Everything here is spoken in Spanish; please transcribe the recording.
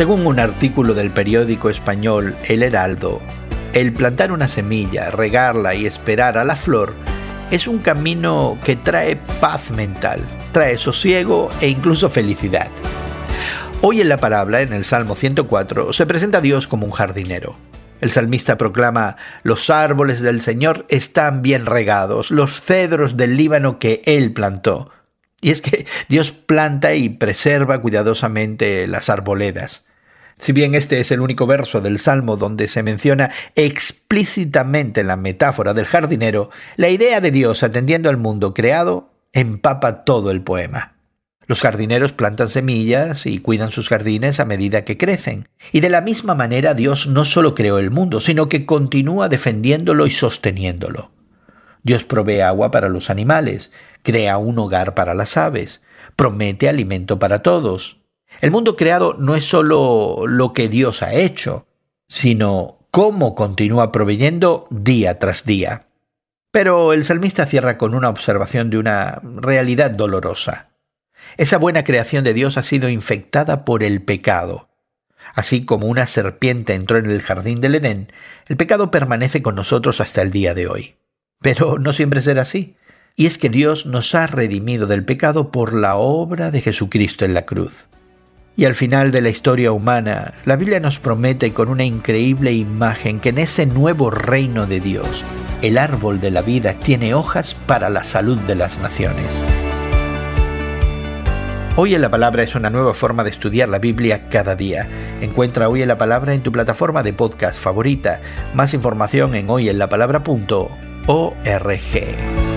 Según un artículo del periódico español El Heraldo, el plantar una semilla, regarla y esperar a la flor es un camino que trae paz mental, trae sosiego e incluso felicidad. Hoy en la palabra, en el Salmo 104, se presenta a Dios como un jardinero. El salmista proclama, los árboles del Señor están bien regados, los cedros del Líbano que Él plantó. Y es que Dios planta y preserva cuidadosamente las arboledas. Si bien este es el único verso del Salmo donde se menciona explícitamente la metáfora del jardinero, la idea de Dios atendiendo al mundo creado empapa todo el poema. Los jardineros plantan semillas y cuidan sus jardines a medida que crecen. Y de la misma manera Dios no solo creó el mundo, sino que continúa defendiéndolo y sosteniéndolo. Dios provee agua para los animales, crea un hogar para las aves, promete alimento para todos. El mundo creado no es solo lo que Dios ha hecho, sino cómo continúa proveyendo día tras día. Pero el salmista cierra con una observación de una realidad dolorosa. Esa buena creación de Dios ha sido infectada por el pecado. Así como una serpiente entró en el jardín del Edén, el pecado permanece con nosotros hasta el día de hoy. Pero no siempre será así. Y es que Dios nos ha redimido del pecado por la obra de Jesucristo en la cruz. Y al final de la historia humana, la Biblia nos promete con una increíble imagen que en ese nuevo reino de Dios, el árbol de la vida tiene hojas para la salud de las naciones. Hoy en la Palabra es una nueva forma de estudiar la Biblia cada día. Encuentra Hoy en la Palabra en tu plataforma de podcast favorita. Más información en hoyenlapalabra.org.